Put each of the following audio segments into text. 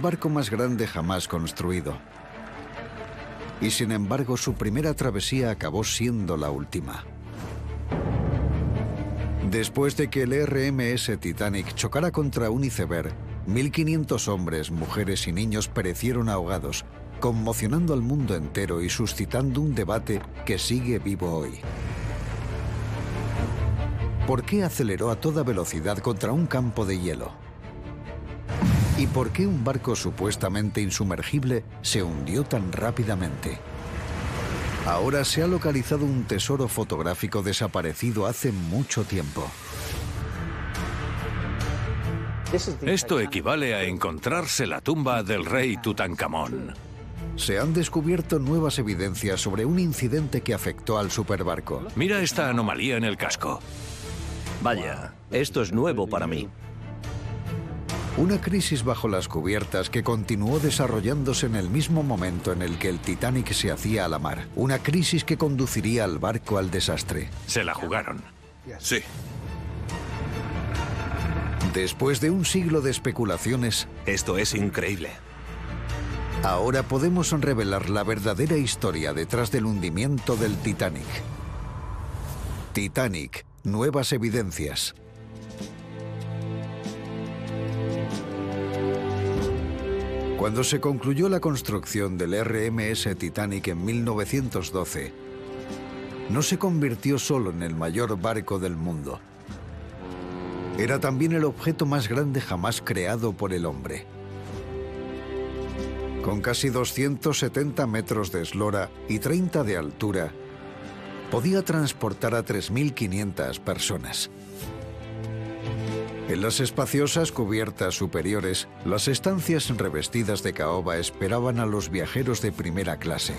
barco más grande jamás construido. Y sin embargo su primera travesía acabó siendo la última. Después de que el RMS Titanic chocara contra un iceberg, 1.500 hombres, mujeres y niños perecieron ahogados, conmocionando al mundo entero y suscitando un debate que sigue vivo hoy. ¿Por qué aceleró a toda velocidad contra un campo de hielo? ¿Y por qué un barco supuestamente insumergible se hundió tan rápidamente? Ahora se ha localizado un tesoro fotográfico desaparecido hace mucho tiempo. Esto equivale a encontrarse la tumba del rey Tutankamón. Se han descubierto nuevas evidencias sobre un incidente que afectó al superbarco. Mira esta anomalía en el casco. Vaya, esto es nuevo para mí. Una crisis bajo las cubiertas que continuó desarrollándose en el mismo momento en el que el Titanic se hacía a la mar. Una crisis que conduciría al barco al desastre. Se la jugaron. Sí. Después de un siglo de especulaciones, Esto es increíble. ahora podemos revelar la verdadera historia detrás del hundimiento del Titanic. Titanic, nuevas evidencias. Cuando se concluyó la construcción del RMS Titanic en 1912, no se convirtió solo en el mayor barco del mundo. Era también el objeto más grande jamás creado por el hombre. Con casi 270 metros de eslora y 30 de altura, podía transportar a 3.500 personas. En las espaciosas cubiertas superiores, las estancias revestidas de caoba esperaban a los viajeros de primera clase.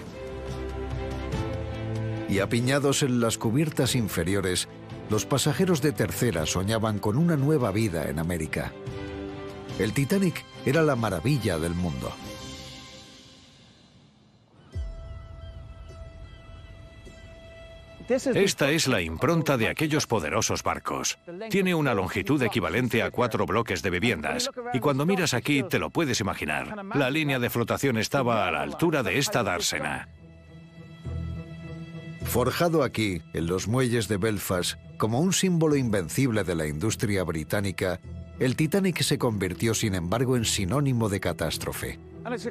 Y apiñados en las cubiertas inferiores, los pasajeros de tercera soñaban con una nueva vida en América. El Titanic era la maravilla del mundo. Esta es la impronta de aquellos poderosos barcos. Tiene una longitud equivalente a cuatro bloques de viviendas. Y cuando miras aquí te lo puedes imaginar. La línea de flotación estaba a la altura de esta dársena. Forjado aquí, en los muelles de Belfast, como un símbolo invencible de la industria británica, el Titanic se convirtió sin embargo en sinónimo de catástrofe.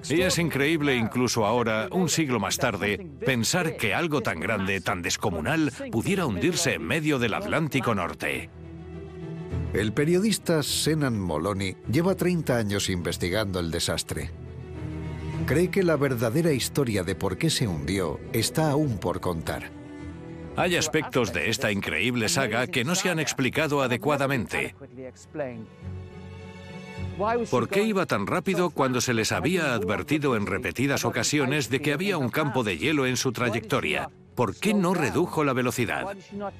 Y es increíble incluso ahora, un siglo más tarde, pensar que algo tan grande, tan descomunal, pudiera hundirse en medio del Atlántico Norte. El periodista Senan Moloney lleva 30 años investigando el desastre. Cree que la verdadera historia de por qué se hundió está aún por contar. Hay aspectos de esta increíble saga que no se han explicado adecuadamente. ¿Por qué iba tan rápido cuando se les había advertido en repetidas ocasiones de que había un campo de hielo en su trayectoria? ¿Por qué no redujo la velocidad?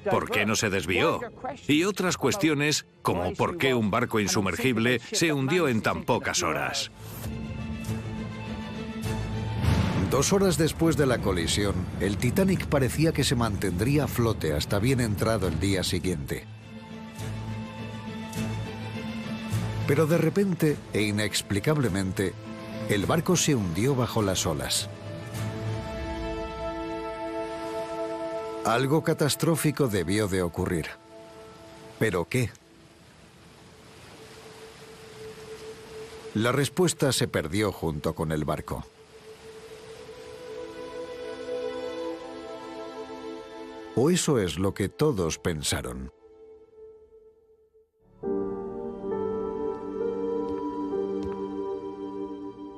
¿Por qué no se desvió? Y otras cuestiones como por qué un barco insumergible se hundió en tan pocas horas. Dos horas después de la colisión, el Titanic parecía que se mantendría a flote hasta bien entrado el día siguiente. Pero de repente e inexplicablemente, el barco se hundió bajo las olas. Algo catastrófico debió de ocurrir. ¿Pero qué? La respuesta se perdió junto con el barco. O eso es lo que todos pensaron.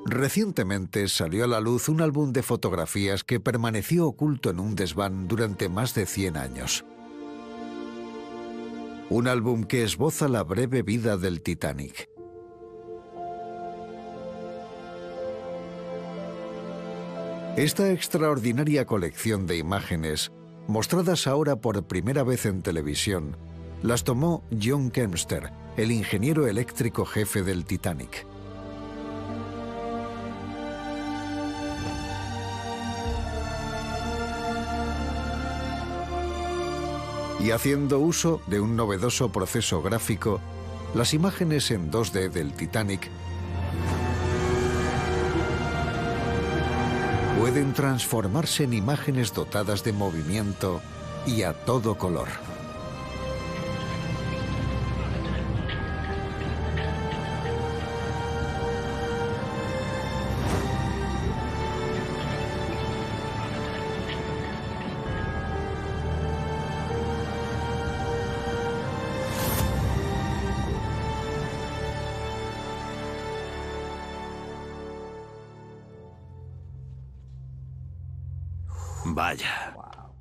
Recientemente salió a la luz un álbum de fotografías que permaneció oculto en un desván durante más de 100 años. Un álbum que esboza la breve vida del Titanic. Esta extraordinaria colección de imágenes, mostradas ahora por primera vez en televisión, las tomó John Kempster, el ingeniero eléctrico jefe del Titanic. y haciendo uso de un novedoso proceso gráfico, las imágenes en 2D del Titanic pueden transformarse en imágenes dotadas de movimiento y a todo color.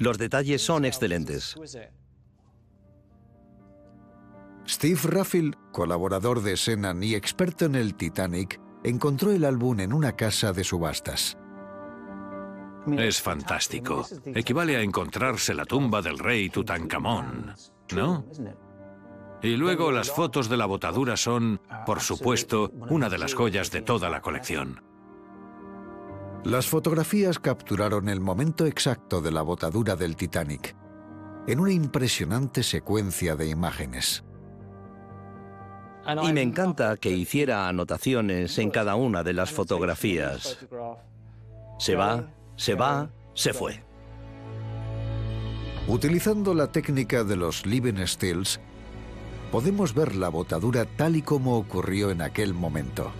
Los detalles son excelentes. Steve Raffel, colaborador de Senan y experto en el Titanic, encontró el álbum en una casa de subastas. Es fantástico. Equivale a encontrarse la tumba del rey Tutankamón, ¿no? Y luego las fotos de la botadura son, por supuesto, una de las joyas de toda la colección. Las fotografías capturaron el momento exacto de la botadura del Titanic, en una impresionante secuencia de imágenes. Y me encanta que hiciera anotaciones en cada una de las fotografías. Se va, se va, se fue. Utilizando la técnica de los Living Stills, podemos ver la botadura tal y como ocurrió en aquel momento.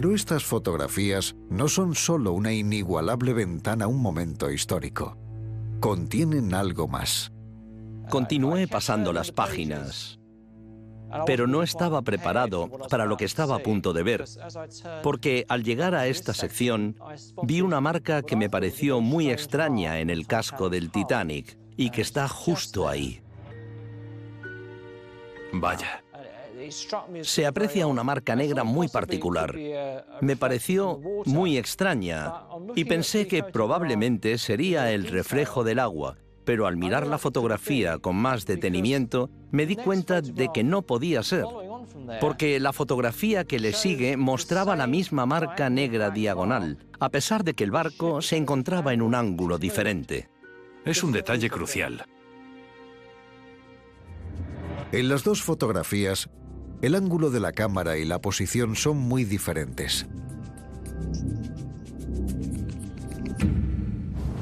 Pero estas fotografías no son solo una inigualable ventana a un momento histórico. Contienen algo más. Continué pasando las páginas, pero no estaba preparado para lo que estaba a punto de ver, porque al llegar a esta sección vi una marca que me pareció muy extraña en el casco del Titanic y que está justo ahí. Vaya. Se aprecia una marca negra muy particular. Me pareció muy extraña y pensé que probablemente sería el reflejo del agua, pero al mirar la fotografía con más detenimiento me di cuenta de que no podía ser, porque la fotografía que le sigue mostraba la misma marca negra diagonal, a pesar de que el barco se encontraba en un ángulo diferente. Es un detalle crucial. En las dos fotografías el ángulo de la cámara y la posición son muy diferentes.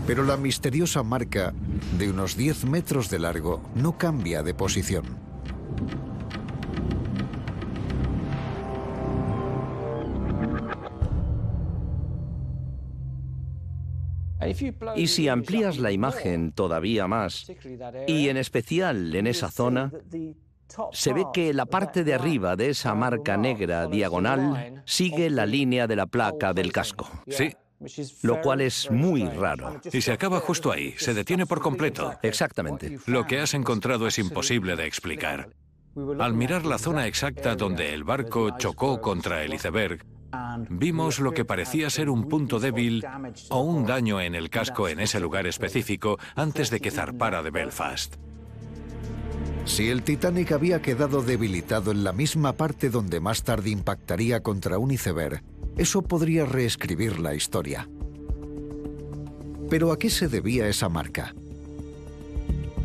Pero la misteriosa marca, de unos 10 metros de largo, no cambia de posición. Y si amplías la imagen todavía más, y en especial en esa zona, se ve que la parte de arriba de esa marca negra diagonal sigue la línea de la placa del casco. Sí. Lo cual es muy raro. Y se acaba justo ahí, se detiene por completo. Exactamente. Lo que has encontrado es imposible de explicar. Al mirar la zona exacta donde el barco chocó contra el iceberg, vimos lo que parecía ser un punto débil o un daño en el casco en ese lugar específico antes de que zarpara de Belfast. Si el Titanic había quedado debilitado en la misma parte donde más tarde impactaría contra un iceberg, eso podría reescribir la historia. Pero ¿a qué se debía esa marca?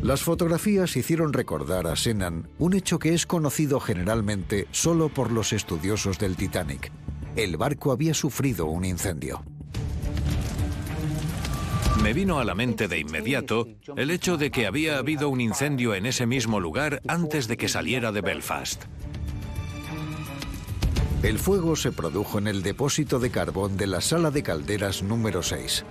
Las fotografías hicieron recordar a Senan un hecho que es conocido generalmente solo por los estudiosos del Titanic. El barco había sufrido un incendio. Me vino a la mente de inmediato el hecho de que había habido un incendio en ese mismo lugar antes de que saliera de Belfast. El fuego se produjo en el depósito de carbón de la sala de calderas número 6.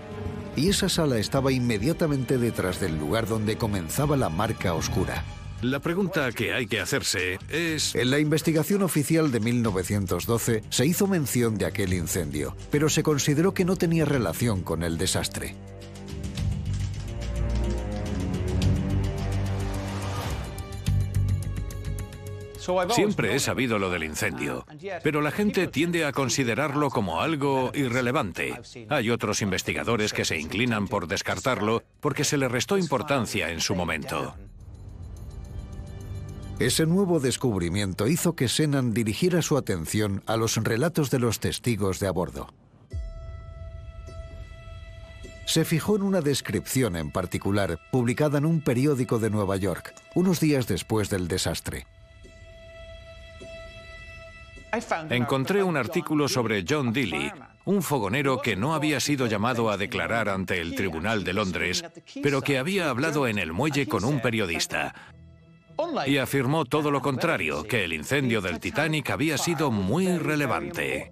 Y esa sala estaba inmediatamente detrás del lugar donde comenzaba la marca oscura. La pregunta que hay que hacerse es... En la investigación oficial de 1912 se hizo mención de aquel incendio, pero se consideró que no tenía relación con el desastre. Siempre he sabido lo del incendio, pero la gente tiende a considerarlo como algo irrelevante. Hay otros investigadores que se inclinan por descartarlo porque se le restó importancia en su momento. Ese nuevo descubrimiento hizo que Senan dirigiera su atención a los relatos de los testigos de a bordo. Se fijó en una descripción en particular, publicada en un periódico de Nueva York, unos días después del desastre. Encontré un artículo sobre John Dilly, un fogonero que no había sido llamado a declarar ante el Tribunal de Londres, pero que había hablado en el muelle con un periodista. Y afirmó todo lo contrario, que el incendio del Titanic había sido muy relevante.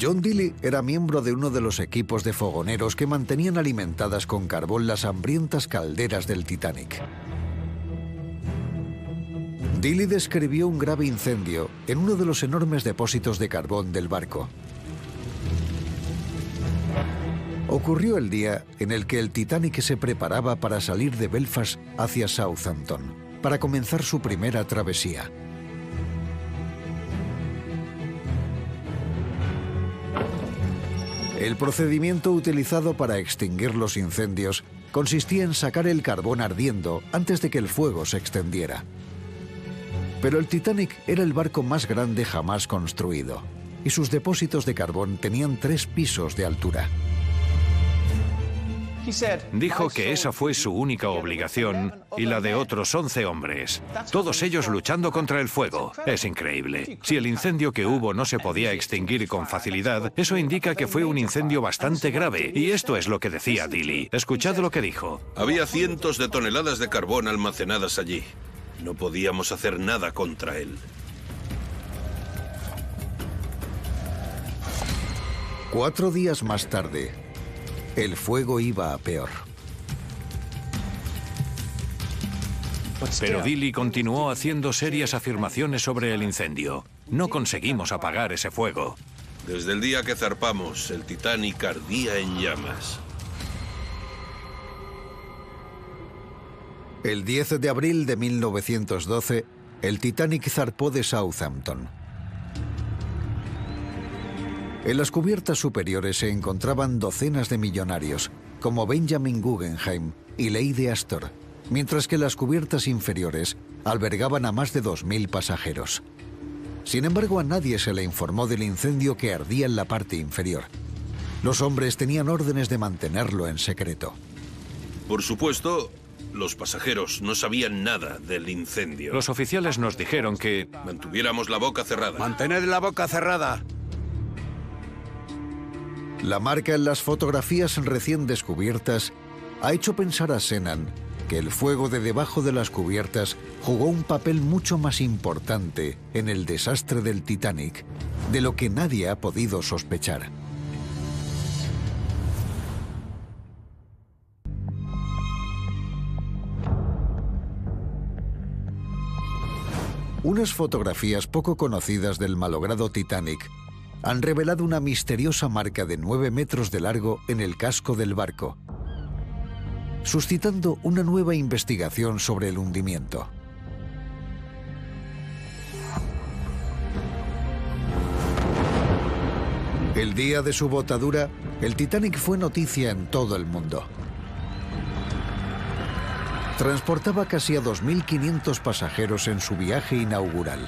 John Dilly era miembro de uno de los equipos de fogoneros que mantenían alimentadas con carbón las hambrientas calderas del Titanic. Dilly describió un grave incendio en uno de los enormes depósitos de carbón del barco. Ocurrió el día en el que el Titanic se preparaba para salir de Belfast hacia Southampton, para comenzar su primera travesía. El procedimiento utilizado para extinguir los incendios consistía en sacar el carbón ardiendo antes de que el fuego se extendiera. Pero el Titanic era el barco más grande jamás construido, y sus depósitos de carbón tenían tres pisos de altura. Dijo que esa fue su única obligación y la de otros 11 hombres, todos ellos luchando contra el fuego. Es increíble. Si el incendio que hubo no se podía extinguir con facilidad, eso indica que fue un incendio bastante grave. Y esto es lo que decía Dilly. Escuchad lo que dijo. Había cientos de toneladas de carbón almacenadas allí. No podíamos hacer nada contra él. Cuatro días más tarde, el fuego iba a peor. Pero Dilly continuó haciendo serias afirmaciones sobre el incendio. No conseguimos apagar ese fuego. Desde el día que zarpamos, el Titanic ardía en llamas. El 10 de abril de 1912, el Titanic zarpó de Southampton. En las cubiertas superiores se encontraban docenas de millonarios, como Benjamin Guggenheim y Lady Astor, mientras que las cubiertas inferiores albergaban a más de 2.000 pasajeros. Sin embargo, a nadie se le informó del incendio que ardía en la parte inferior. Los hombres tenían órdenes de mantenerlo en secreto. Por supuesto, los pasajeros no sabían nada del incendio. Los oficiales nos dijeron que... Mantuviéramos la boca cerrada. Mantened la boca cerrada. La marca en las fotografías recién descubiertas ha hecho pensar a Senan que el fuego de debajo de las cubiertas jugó un papel mucho más importante en el desastre del Titanic de lo que nadie ha podido sospechar. Unas fotografías poco conocidas del malogrado Titanic han revelado una misteriosa marca de 9 metros de largo en el casco del barco, suscitando una nueva investigación sobre el hundimiento. El día de su botadura, el Titanic fue noticia en todo el mundo. Transportaba casi a 2.500 pasajeros en su viaje inaugural.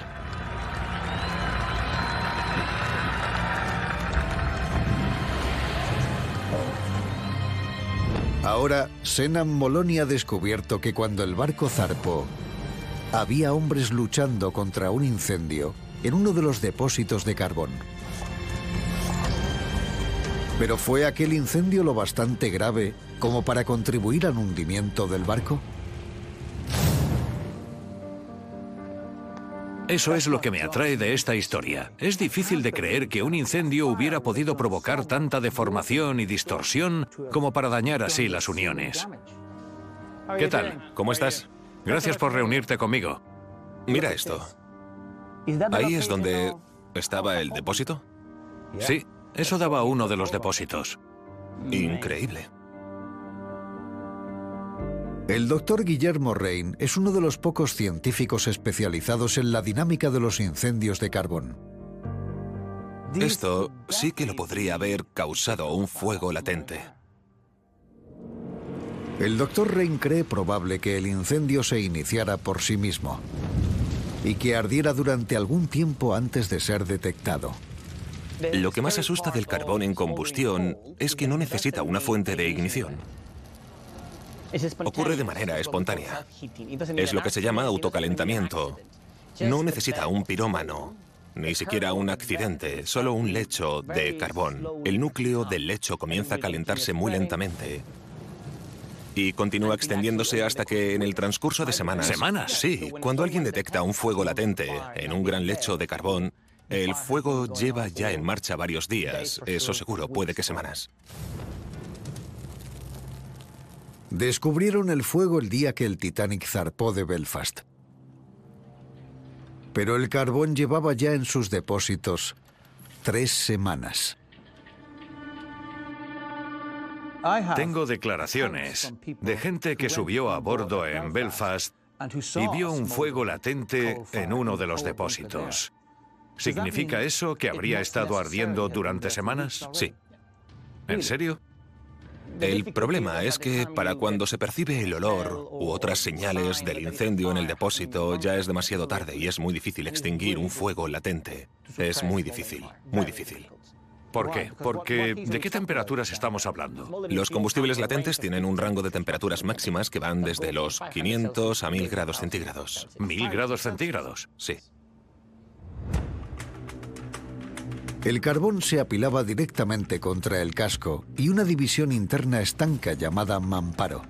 Ahora, Senan Moloni ha descubierto que cuando el barco zarpó, había hombres luchando contra un incendio en uno de los depósitos de carbón. ¿Pero fue aquel incendio lo bastante grave como para contribuir al hundimiento del barco? Eso es lo que me atrae de esta historia. Es difícil de creer que un incendio hubiera podido provocar tanta deformación y distorsión como para dañar así las uniones. ¿Qué tal? ¿Cómo estás? Gracias por reunirte conmigo. Mira esto. ¿Ahí es donde estaba el depósito? Sí, eso daba uno de los depósitos. Increíble. El doctor Guillermo Rein es uno de los pocos científicos especializados en la dinámica de los incendios de carbón. Esto sí que lo podría haber causado un fuego latente. El doctor Rein cree probable que el incendio se iniciara por sí mismo y que ardiera durante algún tiempo antes de ser detectado. Lo que más asusta del carbón en combustión es que no necesita una fuente de ignición. Ocurre de manera espontánea. Es lo que se llama autocalentamiento. No necesita un pirómano, ni siquiera un accidente, solo un lecho de carbón. El núcleo del lecho comienza a calentarse muy lentamente. Y continúa extendiéndose hasta que en el transcurso de semanas... ¿Semanas? Sí, cuando alguien detecta un fuego latente en un gran lecho de carbón, el fuego lleva ya en marcha varios días, eso seguro, puede que semanas. Descubrieron el fuego el día que el Titanic zarpó de Belfast. Pero el carbón llevaba ya en sus depósitos tres semanas. Tengo declaraciones de gente que subió a bordo en Belfast y vio un fuego latente en uno de los depósitos. ¿Significa eso que habría estado ardiendo durante semanas? Sí. ¿En serio? El problema es que para cuando se percibe el olor u otras señales del incendio en el depósito ya es demasiado tarde y es muy difícil extinguir un fuego latente. Es muy difícil, muy difícil. ¿Por qué? Porque ¿de qué temperaturas estamos hablando? Los combustibles latentes tienen un rango de temperaturas máximas que van desde los 500 a 1000 grados centígrados. ¿Mil grados centígrados? Sí. El carbón se apilaba directamente contra el casco y una división interna estanca llamada mamparo.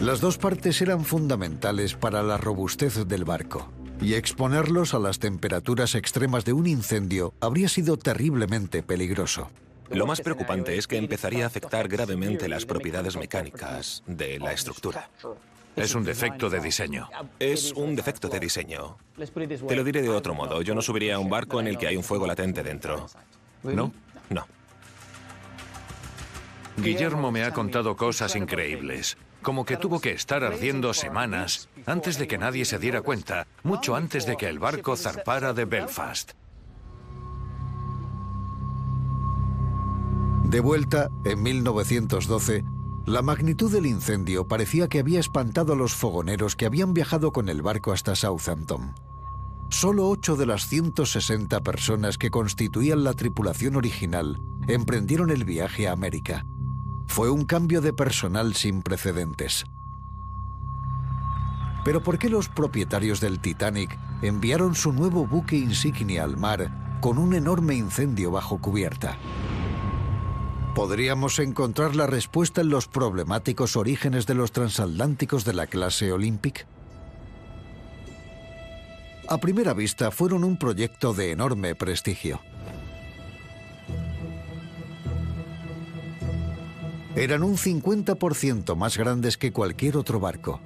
Las dos partes eran fundamentales para la robustez del barco, y exponerlos a las temperaturas extremas de un incendio habría sido terriblemente peligroso. Lo más preocupante es que empezaría a afectar gravemente las propiedades mecánicas de la estructura. Es un defecto de diseño. Es un defecto de diseño. Te lo diré de otro modo. Yo no subiría a un barco en el que hay un fuego latente dentro. ¿No? No. Guillermo me ha contado cosas increíbles, como que tuvo que estar ardiendo semanas antes de que nadie se diera cuenta, mucho antes de que el barco zarpara de Belfast. De vuelta, en 1912, la magnitud del incendio parecía que había espantado a los fogoneros que habían viajado con el barco hasta Southampton. Solo ocho de las 160 personas que constituían la tripulación original emprendieron el viaje a América. Fue un cambio de personal sin precedentes. Pero ¿por qué los propietarios del Titanic enviaron su nuevo buque insignia al mar con un enorme incendio bajo cubierta? Podríamos encontrar la respuesta en los problemáticos orígenes de los transatlánticos de la clase Olympic. A primera vista fueron un proyecto de enorme prestigio. Eran un 50% más grandes que cualquier otro barco.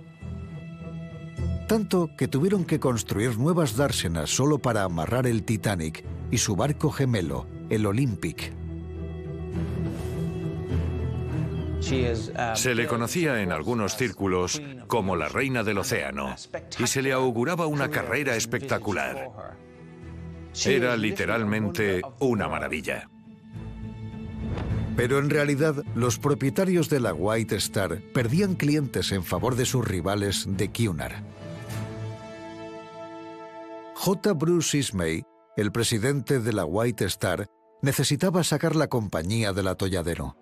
Tanto que tuvieron que construir nuevas dársenas solo para amarrar el Titanic y su barco gemelo, el Olympic. Se le conocía en algunos círculos como la reina del océano y se le auguraba una carrera espectacular. Era literalmente una maravilla. Pero en realidad, los propietarios de la White Star perdían clientes en favor de sus rivales de Cunard. J. Bruce Ismay, el presidente de la White Star, necesitaba sacar la compañía del atolladero.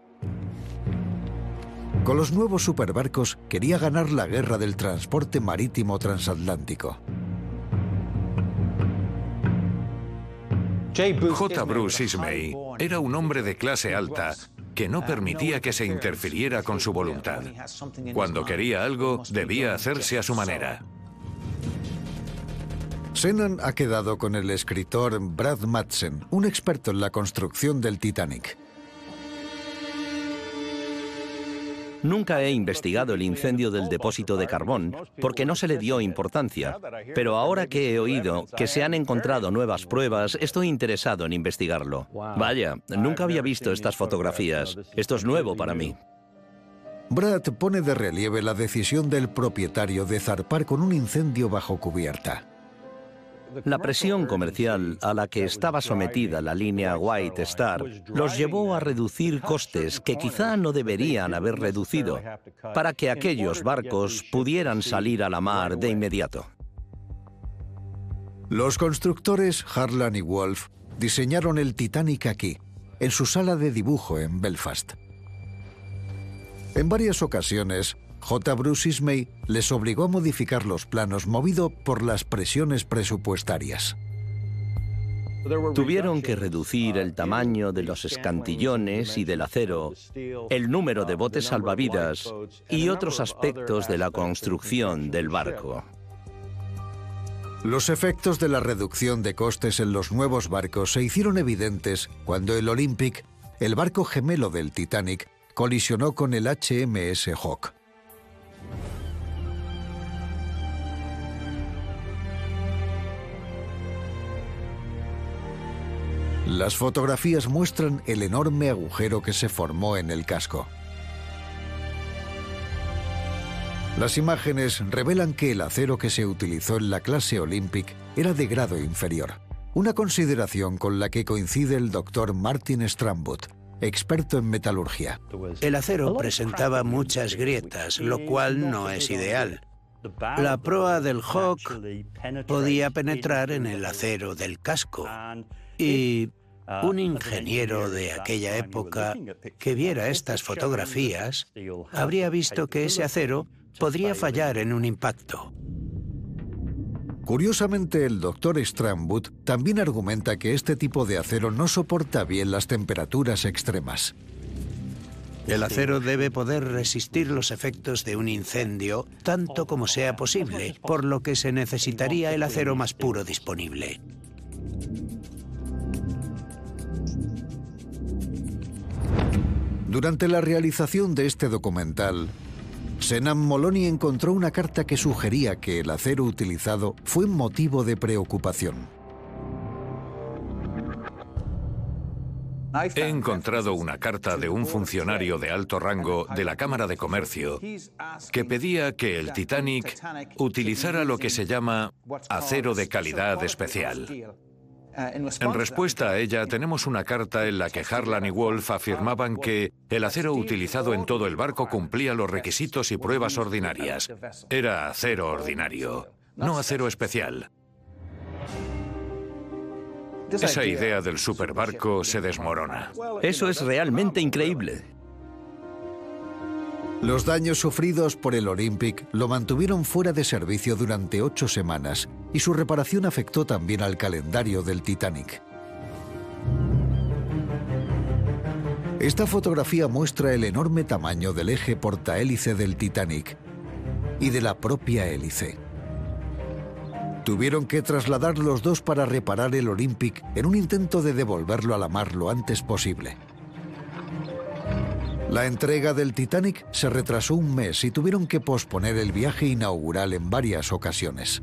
Con los nuevos superbarcos quería ganar la guerra del transporte marítimo transatlántico. J. Bruce Ismay era un hombre de clase alta que no permitía que se interfiriera con su voluntad. Cuando quería algo, debía hacerse a su manera. Senan ha quedado con el escritor Brad Madsen, un experto en la construcción del Titanic. Nunca he investigado el incendio del depósito de carbón porque no se le dio importancia, pero ahora que he oído que se han encontrado nuevas pruebas, estoy interesado en investigarlo. Vaya, nunca había visto estas fotografías. Esto es nuevo para mí. Brad pone de relieve la decisión del propietario de zarpar con un incendio bajo cubierta. La presión comercial a la que estaba sometida la línea White Star los llevó a reducir costes que quizá no deberían haber reducido para que aquellos barcos pudieran salir a la mar de inmediato. Los constructores Harlan y Wolf diseñaron el Titanic aquí, en su sala de dibujo en Belfast. En varias ocasiones, J. Bruce Ismay les obligó a modificar los planos movido por las presiones presupuestarias. Tuvieron que reducir el tamaño de los escantillones y del acero, el número de botes salvavidas y otros aspectos de la construcción del barco. Los efectos de la reducción de costes en los nuevos barcos se hicieron evidentes cuando el Olympic, el barco gemelo del Titanic, colisionó con el HMS Hawk. Las fotografías muestran el enorme agujero que se formó en el casco. Las imágenes revelan que el acero que se utilizó en la clase Olympic era de grado inferior, una consideración con la que coincide el doctor Martin Strambut, experto en metalurgia. El acero presentaba muchas grietas, lo cual no es ideal. La proa del Hawk podía penetrar en el acero del casco y un ingeniero de aquella época que viera estas fotografías habría visto que ese acero podría fallar en un impacto. Curiosamente, el doctor Strambut también argumenta que este tipo de acero no soporta bien las temperaturas extremas. El acero debe poder resistir los efectos de un incendio tanto como sea posible, por lo que se necesitaría el acero más puro disponible. Durante la realización de este documental, Senan Moloney encontró una carta que sugería que el acero utilizado fue motivo de preocupación. He encontrado una carta de un funcionario de alto rango de la Cámara de Comercio que pedía que el Titanic utilizara lo que se llama acero de calidad especial. En respuesta a ella, tenemos una carta en la que Harlan y Wolf afirmaban que el acero utilizado en todo el barco cumplía los requisitos y pruebas ordinarias. Era acero ordinario, no acero especial. Esa idea del superbarco se desmorona. Eso es realmente increíble. Los daños sufridos por el Olympic lo mantuvieron fuera de servicio durante ocho semanas y su reparación afectó también al calendario del Titanic. Esta fotografía muestra el enorme tamaño del eje portahélice del Titanic y de la propia hélice. Tuvieron que trasladar los dos para reparar el Olympic en un intento de devolverlo a la mar lo antes posible. La entrega del Titanic se retrasó un mes y tuvieron que posponer el viaje inaugural en varias ocasiones.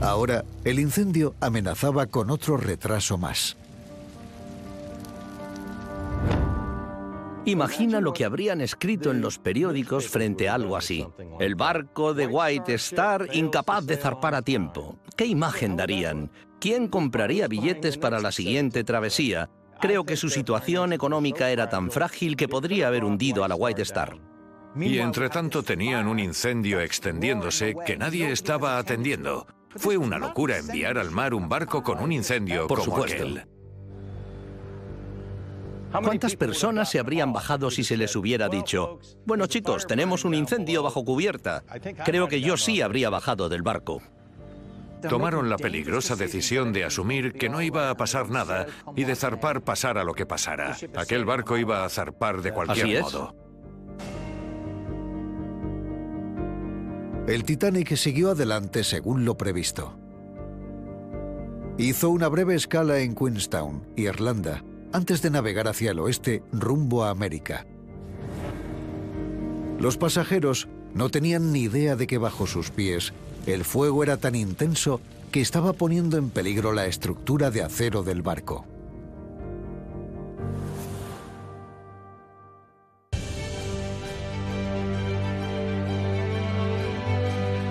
Ahora, el incendio amenazaba con otro retraso más. Imagina lo que habrían escrito en los periódicos frente a algo así. El barco de White Star incapaz de zarpar a tiempo. ¿Qué imagen darían? ¿Quién compraría billetes para la siguiente travesía? Creo que su situación económica era tan frágil que podría haber hundido a la White Star. Y entre tanto tenían un incendio extendiéndose que nadie estaba atendiendo. Fue una locura enviar al mar un barco con un incendio Por como supuesto. aquel. ¿Cuántas personas se habrían bajado si se les hubiera dicho, bueno chicos, tenemos un incendio bajo cubierta? Creo que yo sí habría bajado del barco. Tomaron la peligrosa decisión de asumir que no iba a pasar nada y de zarpar pasara lo que pasara. Aquel barco iba a zarpar de Así cualquier es. modo. El Titanic siguió adelante según lo previsto. Hizo una breve escala en Queenstown, Irlanda, antes de navegar hacia el oeste rumbo a América. Los pasajeros no tenían ni idea de que bajo sus pies el fuego era tan intenso que estaba poniendo en peligro la estructura de acero del barco.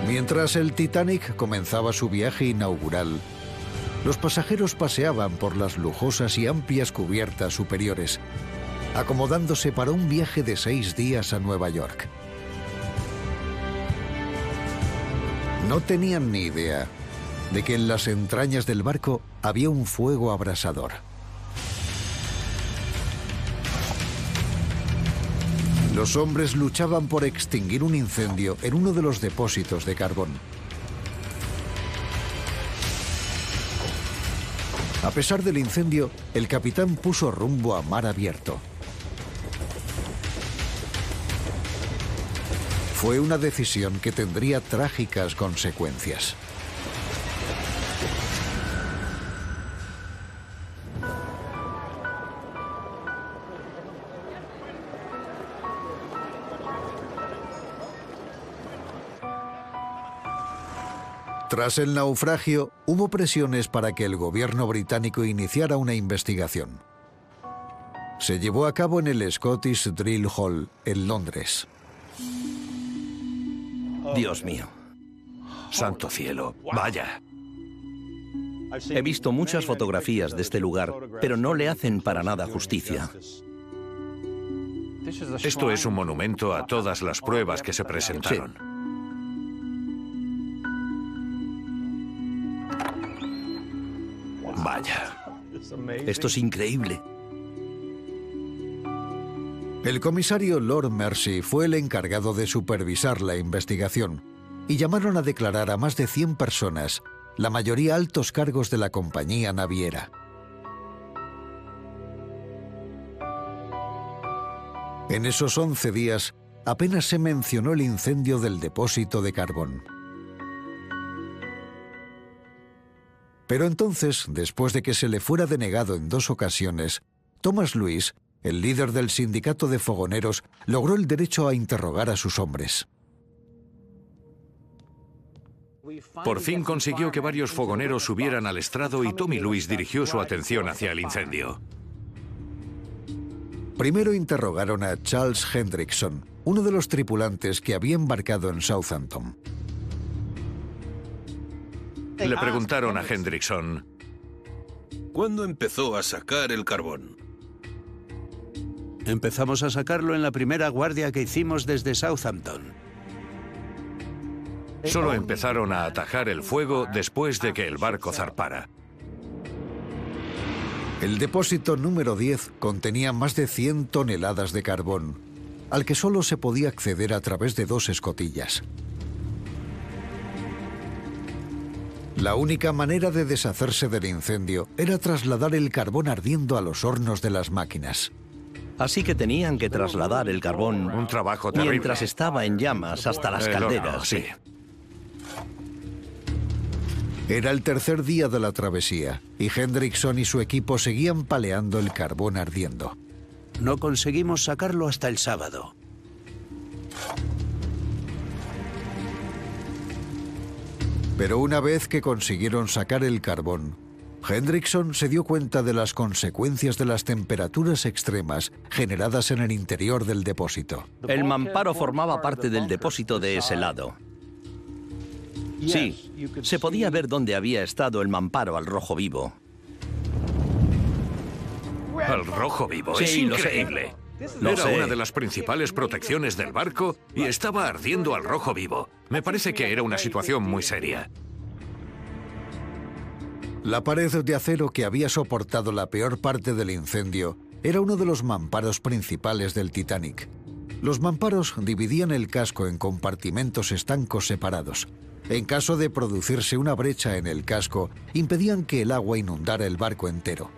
Mientras el Titanic comenzaba su viaje inaugural, los pasajeros paseaban por las lujosas y amplias cubiertas superiores, acomodándose para un viaje de seis días a Nueva York. No tenían ni idea de que en las entrañas del barco había un fuego abrasador. Los hombres luchaban por extinguir un incendio en uno de los depósitos de carbón. A pesar del incendio, el capitán puso rumbo a mar abierto. Fue una decisión que tendría trágicas consecuencias. Tras el naufragio, hubo presiones para que el gobierno británico iniciara una investigación. Se llevó a cabo en el Scottish Drill Hall, en Londres. Dios mío. Santo cielo, vaya. He visto muchas fotografías de este lugar, pero no le hacen para nada justicia. Esto es un monumento a todas las pruebas que se presentaron. Vaya. Esto es increíble. El comisario Lord Mercy fue el encargado de supervisar la investigación y llamaron a declarar a más de 100 personas, la mayoría altos cargos de la compañía naviera. En esos 11 días apenas se mencionó el incendio del depósito de carbón. Pero entonces, después de que se le fuera denegado en dos ocasiones, Thomas Lewis, el líder del sindicato de fogoneros, logró el derecho a interrogar a sus hombres. Por fin consiguió que varios fogoneros subieran al estrado y Tommy Lewis dirigió su atención hacia el incendio. Primero interrogaron a Charles Hendrickson, uno de los tripulantes que había embarcado en Southampton. Le preguntaron a Hendrickson, ¿cuándo empezó a sacar el carbón? Empezamos a sacarlo en la primera guardia que hicimos desde Southampton. Solo empezaron a atajar el fuego después de que el barco zarpara. El depósito número 10 contenía más de 100 toneladas de carbón, al que solo se podía acceder a través de dos escotillas. La única manera de deshacerse del incendio era trasladar el carbón ardiendo a los hornos de las máquinas. Así que tenían que trasladar el carbón Un trabajo terrible. mientras estaba en llamas hasta las El horno, calderas. sí. Era el tercer día de la travesía y Hendrickson y su equipo seguían paleando el carbón ardiendo. No conseguimos sacarlo hasta el sábado. Pero una vez que consiguieron sacar el carbón, Hendrickson se dio cuenta de las consecuencias de las temperaturas extremas generadas en el interior del depósito. El mamparo formaba parte del depósito de ese lado. Sí, se podía ver dónde había estado el mamparo al rojo vivo. Al rojo vivo, Sí, es lo sé. increíble. Lo Era sé. una de las principales protecciones del barco y estaba ardiendo al rojo vivo. Me parece que era una situación muy seria. La pared de acero que había soportado la peor parte del incendio era uno de los mamparos principales del Titanic. Los mamparos dividían el casco en compartimentos estancos separados. En caso de producirse una brecha en el casco, impedían que el agua inundara el barco entero.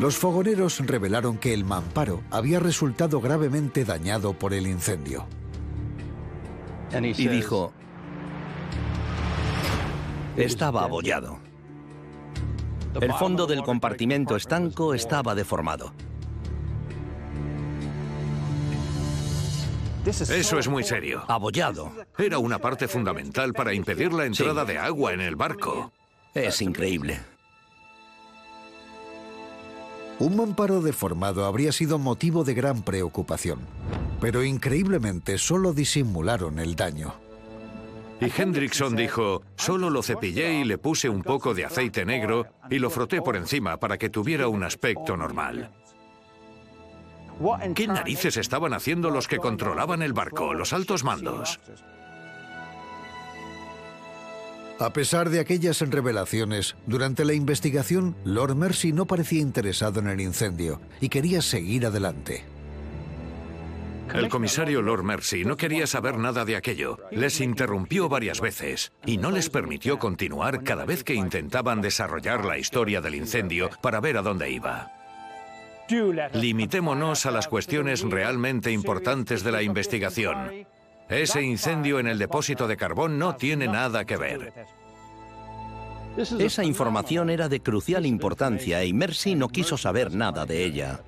Los fogoneros revelaron que el mamparo había resultado gravemente dañado por el incendio. Y dijo, estaba abollado. El fondo del compartimento estanco estaba deformado. Eso es muy serio. Abollado. Era una parte fundamental para impedir la entrada de agua en el barco. Es increíble. Un mamparo deformado habría sido motivo de gran preocupación, pero increíblemente solo disimularon el daño. Y Hendrickson dijo, solo lo cepillé y le puse un poco de aceite negro y lo froté por encima para que tuviera un aspecto normal. ¿Qué narices estaban haciendo los que controlaban el barco, los altos mandos? A pesar de aquellas revelaciones, durante la investigación, Lord Mercy no parecía interesado en el incendio y quería seguir adelante. El comisario Lord Mercy no quería saber nada de aquello. Les interrumpió varias veces y no les permitió continuar cada vez que intentaban desarrollar la historia del incendio para ver a dónde iba. Limitémonos a las cuestiones realmente importantes de la investigación. Ese incendio en el depósito de carbón no tiene nada que ver. Esa información era de crucial importancia y Mercy no quiso saber nada de ella.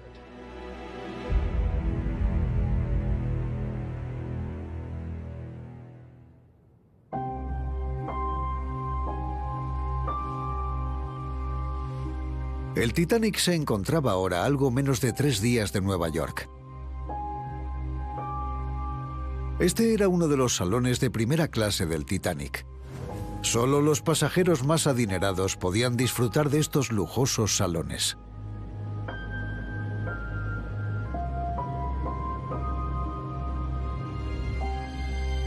El Titanic se encontraba ahora algo menos de tres días de Nueva York. Este era uno de los salones de primera clase del Titanic. Solo los pasajeros más adinerados podían disfrutar de estos lujosos salones.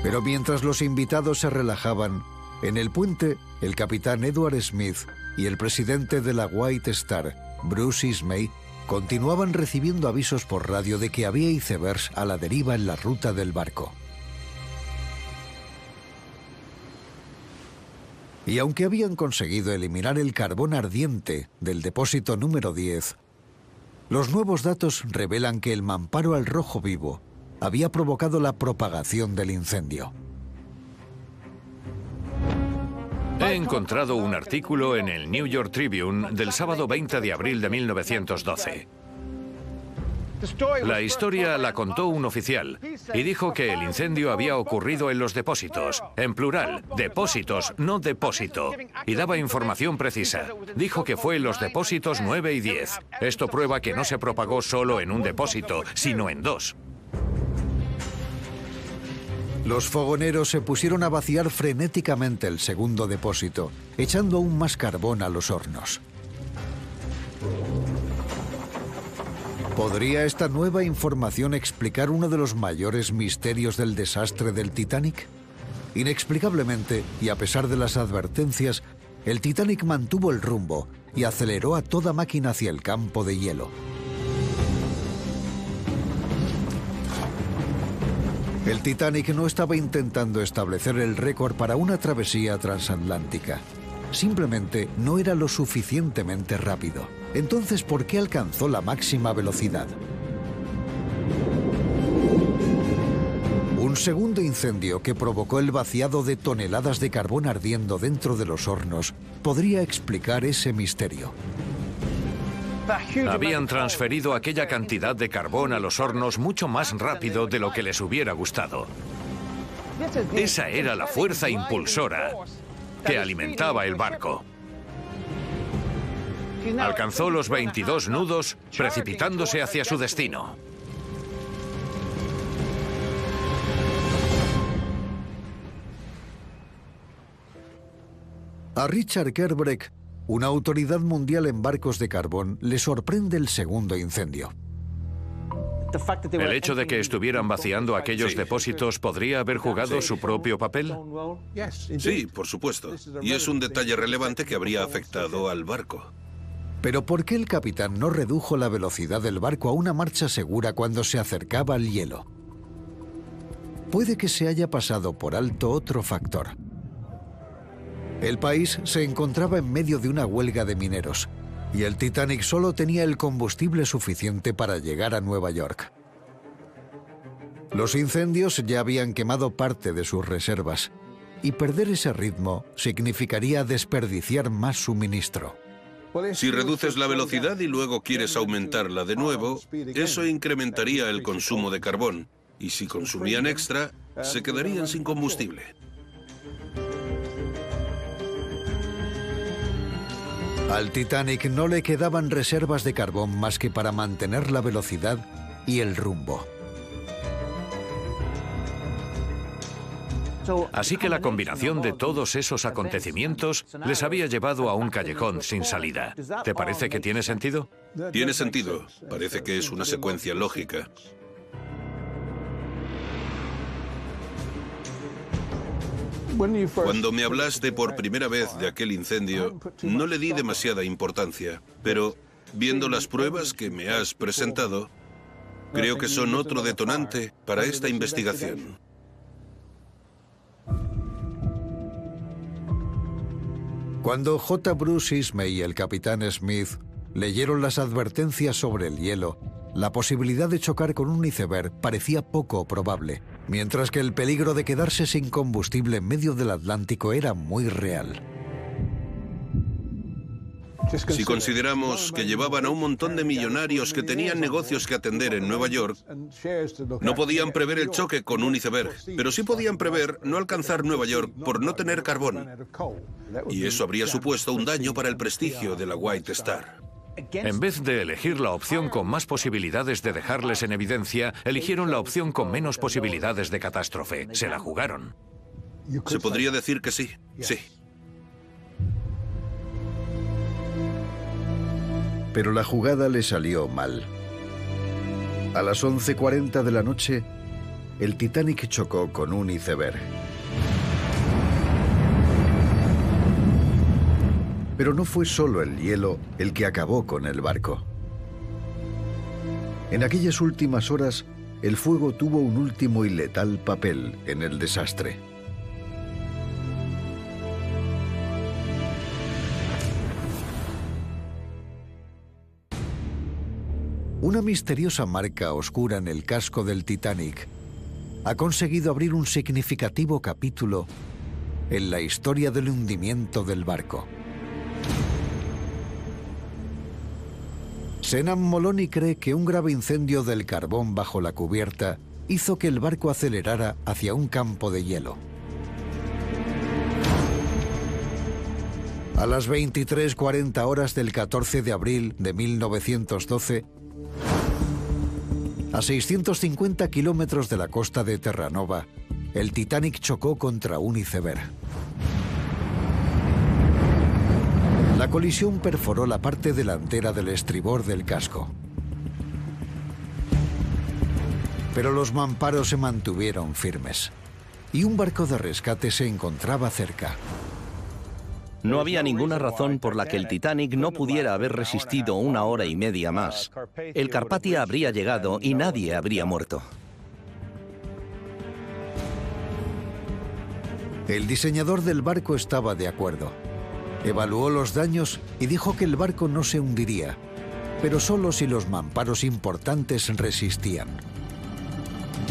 Pero mientras los invitados se relajaban, en el puente, el capitán Edward Smith y el presidente de la White Star, Bruce Ismay, continuaban recibiendo avisos por radio de que había icebergs a la deriva en la ruta del barco. Y aunque habían conseguido eliminar el carbón ardiente del depósito número 10, los nuevos datos revelan que el mamparo al rojo vivo había provocado la propagación del incendio. He encontrado un artículo en el New York Tribune del sábado 20 de abril de 1912. La historia la contó un oficial y dijo que el incendio había ocurrido en los depósitos, en plural, depósitos, no depósito, y daba información precisa. Dijo que fue en los depósitos 9 y 10. Esto prueba que no se propagó solo en un depósito, sino en dos. Los fogoneros se pusieron a vaciar frenéticamente el segundo depósito, echando aún más carbón a los hornos. ¿Podría esta nueva información explicar uno de los mayores misterios del desastre del Titanic? Inexplicablemente, y a pesar de las advertencias, el Titanic mantuvo el rumbo y aceleró a toda máquina hacia el campo de hielo. El Titanic no estaba intentando establecer el récord para una travesía transatlántica. Simplemente no era lo suficientemente rápido. Entonces, ¿por qué alcanzó la máxima velocidad? Un segundo incendio que provocó el vaciado de toneladas de carbón ardiendo dentro de los hornos podría explicar ese misterio. Habían transferido aquella cantidad de carbón a los hornos mucho más rápido de lo que les hubiera gustado. Esa era la fuerza impulsora que alimentaba el barco. Alcanzó los 22 nudos precipitándose hacia su destino. A Richard Kerbreck una autoridad mundial en barcos de carbón le sorprende el segundo incendio. ¿El hecho de que estuvieran vaciando aquellos depósitos podría haber jugado su propio papel? Sí, por supuesto. Y es un detalle relevante que habría afectado al barco. Pero ¿por qué el capitán no redujo la velocidad del barco a una marcha segura cuando se acercaba al hielo? Puede que se haya pasado por alto otro factor. El país se encontraba en medio de una huelga de mineros y el Titanic solo tenía el combustible suficiente para llegar a Nueva York. Los incendios ya habían quemado parte de sus reservas y perder ese ritmo significaría desperdiciar más suministro. Si reduces la velocidad y luego quieres aumentarla de nuevo, eso incrementaría el consumo de carbón. Y si consumían extra, se quedarían sin combustible. Al Titanic no le quedaban reservas de carbón más que para mantener la velocidad y el rumbo. Así que la combinación de todos esos acontecimientos les había llevado a un callejón sin salida. ¿Te parece que tiene sentido? Tiene sentido. Parece que es una secuencia lógica. Cuando me hablaste por primera vez de aquel incendio, no le di demasiada importancia, pero viendo las pruebas que me has presentado, creo que son otro detonante para esta investigación. Cuando J. Bruce Ismay y el capitán Smith leyeron las advertencias sobre el hielo, la posibilidad de chocar con un iceberg parecía poco probable, mientras que el peligro de quedarse sin combustible en medio del Atlántico era muy real. Si consideramos que llevaban a un montón de millonarios que tenían negocios que atender en Nueva York, no podían prever el choque con un iceberg, pero sí podían prever no alcanzar Nueva York por no tener carbón. Y eso habría supuesto un daño para el prestigio de la White Star. En vez de elegir la opción con más posibilidades de dejarles en evidencia, eligieron la opción con menos posibilidades de catástrofe. Se la jugaron. Se podría decir que sí, sí. Pero la jugada le salió mal. A las 11.40 de la noche, el Titanic chocó con un iceberg. Pero no fue solo el hielo el que acabó con el barco. En aquellas últimas horas, el fuego tuvo un último y letal papel en el desastre. Una misteriosa marca oscura en el casco del Titanic ha conseguido abrir un significativo capítulo en la historia del hundimiento del barco. Senan Moloney cree que un grave incendio del carbón bajo la cubierta hizo que el barco acelerara hacia un campo de hielo. A las 23.40 horas del 14 de abril de 1912, a 650 kilómetros de la costa de Terranova, el Titanic chocó contra un iceberg. La colisión perforó la parte delantera del estribor del casco. Pero los mamparos se mantuvieron firmes y un barco de rescate se encontraba cerca. No había ninguna razón por la que el Titanic no pudiera haber resistido una hora y media más. El Carpathia habría llegado y nadie habría muerto. El diseñador del barco estaba de acuerdo. Evaluó los daños y dijo que el barco no se hundiría, pero solo si los mamparos importantes resistían.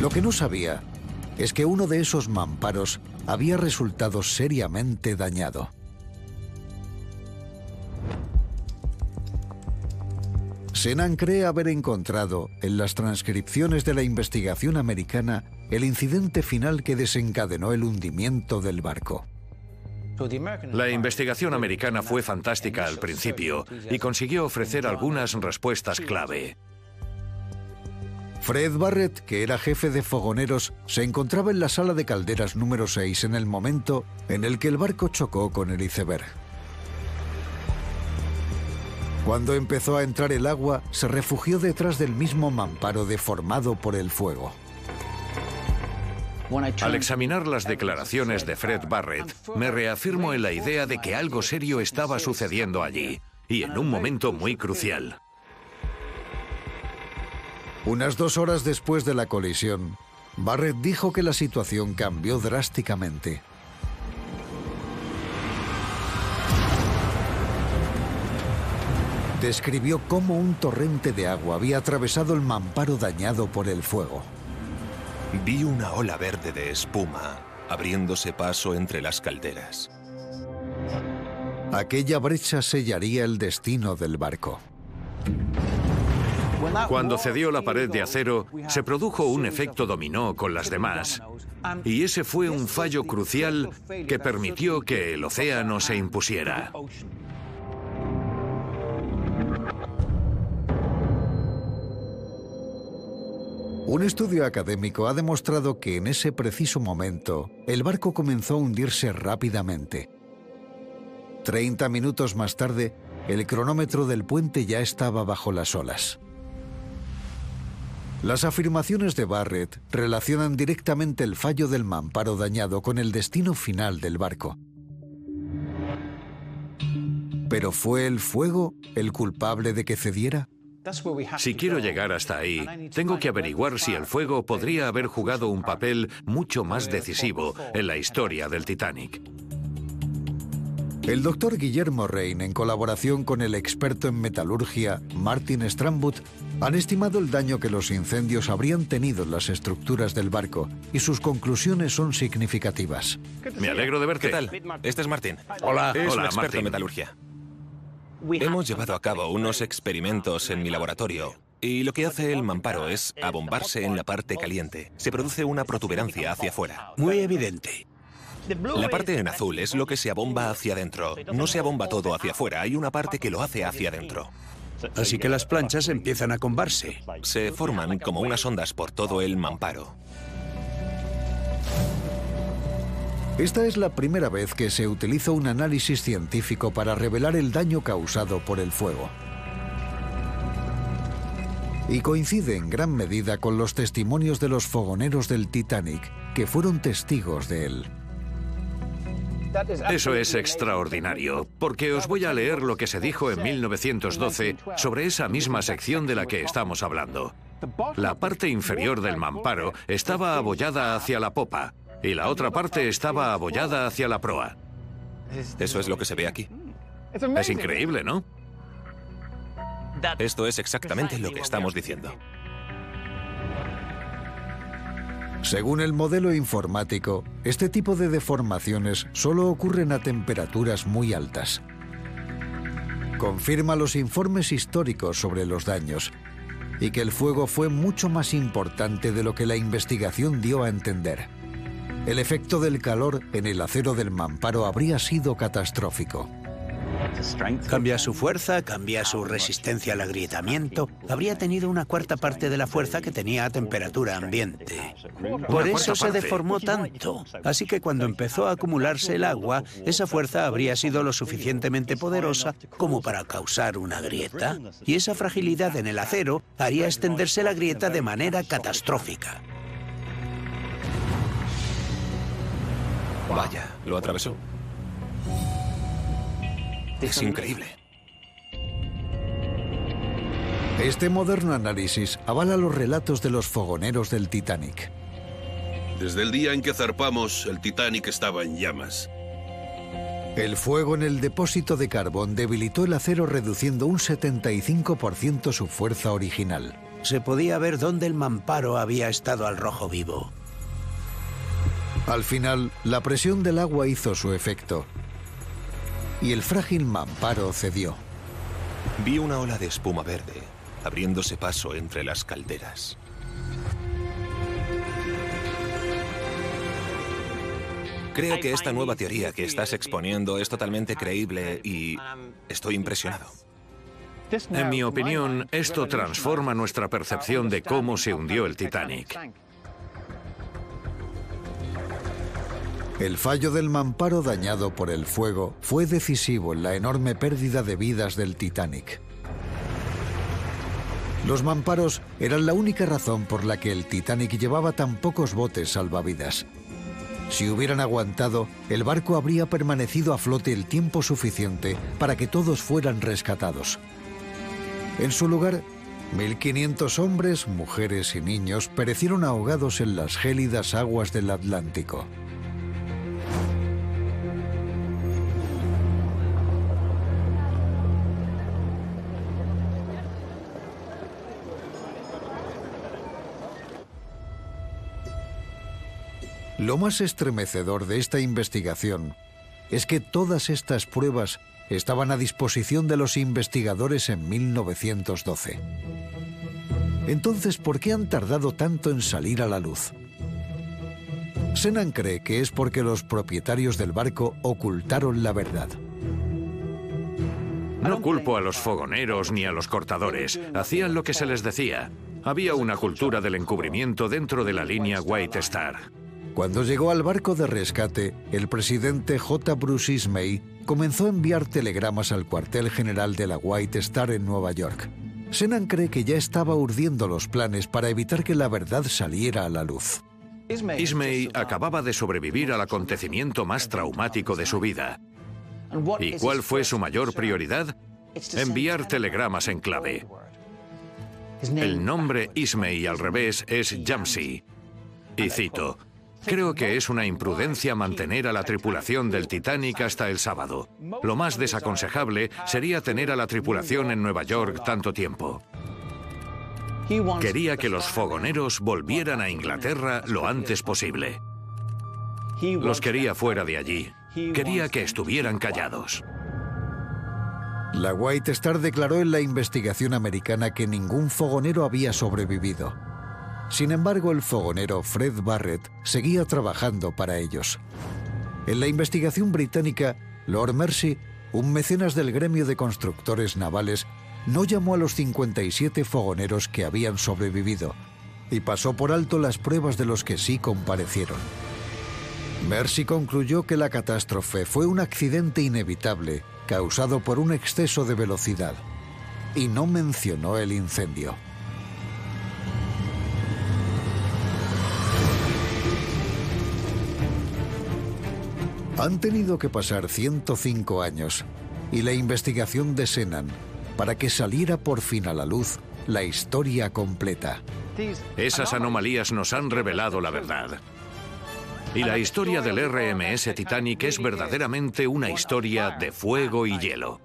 Lo que no sabía es que uno de esos mamparos había resultado seriamente dañado. Senan cree haber encontrado en las transcripciones de la investigación americana el incidente final que desencadenó el hundimiento del barco. La investigación americana fue fantástica al principio y consiguió ofrecer algunas respuestas clave. Fred Barrett, que era jefe de fogoneros, se encontraba en la sala de calderas número 6 en el momento en el que el barco chocó con el iceberg. Cuando empezó a entrar el agua, se refugió detrás del mismo mamparo deformado por el fuego. Al examinar las declaraciones de Fred Barrett, me reafirmo en la idea de que algo serio estaba sucediendo allí, y en un momento muy crucial. Unas dos horas después de la colisión, Barrett dijo que la situación cambió drásticamente. Describió cómo un torrente de agua había atravesado el mamparo dañado por el fuego. Vi una ola verde de espuma abriéndose paso entre las calderas. Aquella brecha sellaría el destino del barco. Cuando cedió la pared de acero, se produjo un efecto dominó con las demás. Y ese fue un fallo crucial que permitió que el océano se impusiera. Un estudio académico ha demostrado que en ese preciso momento el barco comenzó a hundirse rápidamente. Treinta minutos más tarde, el cronómetro del puente ya estaba bajo las olas. Las afirmaciones de Barrett relacionan directamente el fallo del mamparo dañado con el destino final del barco. ¿Pero fue el fuego el culpable de que cediera? Si quiero llegar hasta ahí, tengo que averiguar si el fuego podría haber jugado un papel mucho más decisivo en la historia del Titanic. El doctor Guillermo Rein, en colaboración con el experto en metalurgia Martin Strambut, han estimado el daño que los incendios habrían tenido en las estructuras del barco y sus conclusiones son significativas. Me alegro de verte. ¿Qué tal? Este es Martín. Hola. Es un Hola, experto Martín. en metalurgia. Hemos llevado a cabo unos experimentos en mi laboratorio y lo que hace el mamparo es abombarse en la parte caliente. Se produce una protuberancia hacia afuera. Muy evidente. La parte en azul es lo que se abomba hacia adentro. No se abomba todo hacia afuera, hay una parte que lo hace hacia adentro. Así que las planchas empiezan a combarse. Se forman como unas ondas por todo el mamparo. Esta es la primera vez que se utiliza un análisis científico para revelar el daño causado por el fuego. Y coincide en gran medida con los testimonios de los fogoneros del Titanic, que fueron testigos de él. Eso es extraordinario, porque os voy a leer lo que se dijo en 1912 sobre esa misma sección de la que estamos hablando. La parte inferior del mamparo estaba abollada hacia la popa y la otra parte estaba abollada hacia la proa. Eso es lo que se ve aquí. Es increíble, ¿no? Esto es exactamente lo que estamos diciendo. Según el modelo informático, este tipo de deformaciones solo ocurren a temperaturas muy altas. Confirma los informes históricos sobre los daños y que el fuego fue mucho más importante de lo que la investigación dio a entender. El efecto del calor en el acero del mamparo habría sido catastrófico. Cambia su fuerza, cambia su resistencia al agrietamiento. Habría tenido una cuarta parte de la fuerza que tenía a temperatura ambiente. Por eso se deformó tanto. Así que cuando empezó a acumularse el agua, esa fuerza habría sido lo suficientemente poderosa como para causar una grieta. Y esa fragilidad en el acero haría extenderse la grieta de manera catastrófica. Vaya, lo atravesó. Es increíble. Este moderno análisis avala los relatos de los fogoneros del Titanic. Desde el día en que zarpamos, el Titanic estaba en llamas. El fuego en el depósito de carbón debilitó el acero reduciendo un 75% su fuerza original. Se podía ver dónde el mamparo había estado al rojo vivo. Al final, la presión del agua hizo su efecto y el frágil mamparo cedió. Vi una ola de espuma verde abriéndose paso entre las calderas. Creo que esta nueva teoría que estás exponiendo es totalmente creíble y estoy impresionado. En mi opinión, esto transforma nuestra percepción de cómo se hundió el Titanic. El fallo del mamparo dañado por el fuego fue decisivo en la enorme pérdida de vidas del Titanic. Los mamparos eran la única razón por la que el Titanic llevaba tan pocos botes salvavidas. Si hubieran aguantado, el barco habría permanecido a flote el tiempo suficiente para que todos fueran rescatados. En su lugar, 1.500 hombres, mujeres y niños perecieron ahogados en las gélidas aguas del Atlántico. Lo más estremecedor de esta investigación es que todas estas pruebas estaban a disposición de los investigadores en 1912. Entonces, ¿por qué han tardado tanto en salir a la luz? Senan cree que es porque los propietarios del barco ocultaron la verdad. No culpo a los fogoneros ni a los cortadores. Hacían lo que se les decía. Había una cultura del encubrimiento dentro de la línea White Star. Cuando llegó al barco de rescate, el presidente J. Bruce Ismay comenzó a enviar telegramas al cuartel general de la White Star en Nueva York. Senan cree que ya estaba urdiendo los planes para evitar que la verdad saliera a la luz. Ismay acababa de sobrevivir al acontecimiento más traumático de su vida. ¿Y cuál fue su mayor prioridad? Enviar telegramas en clave. El nombre Ismay al revés es Jamsi. Y cito, Creo que es una imprudencia mantener a la tripulación del Titanic hasta el sábado. Lo más desaconsejable sería tener a la tripulación en Nueva York tanto tiempo. Quería que los fogoneros volvieran a Inglaterra lo antes posible. Los quería fuera de allí. Quería que estuvieran callados. La White Star declaró en la investigación americana que ningún fogonero había sobrevivido. Sin embargo, el fogonero Fred Barrett seguía trabajando para ellos. En la investigación británica, Lord Mercy, un mecenas del gremio de constructores navales, no llamó a los 57 fogoneros que habían sobrevivido y pasó por alto las pruebas de los que sí comparecieron. Mercy concluyó que la catástrofe fue un accidente inevitable causado por un exceso de velocidad y no mencionó el incendio. Han tenido que pasar 105 años y la investigación de Senan para que saliera por fin a la luz la historia completa. Esas anomalías nos han revelado la verdad. Y la historia del RMS Titanic es verdaderamente una historia de fuego y hielo.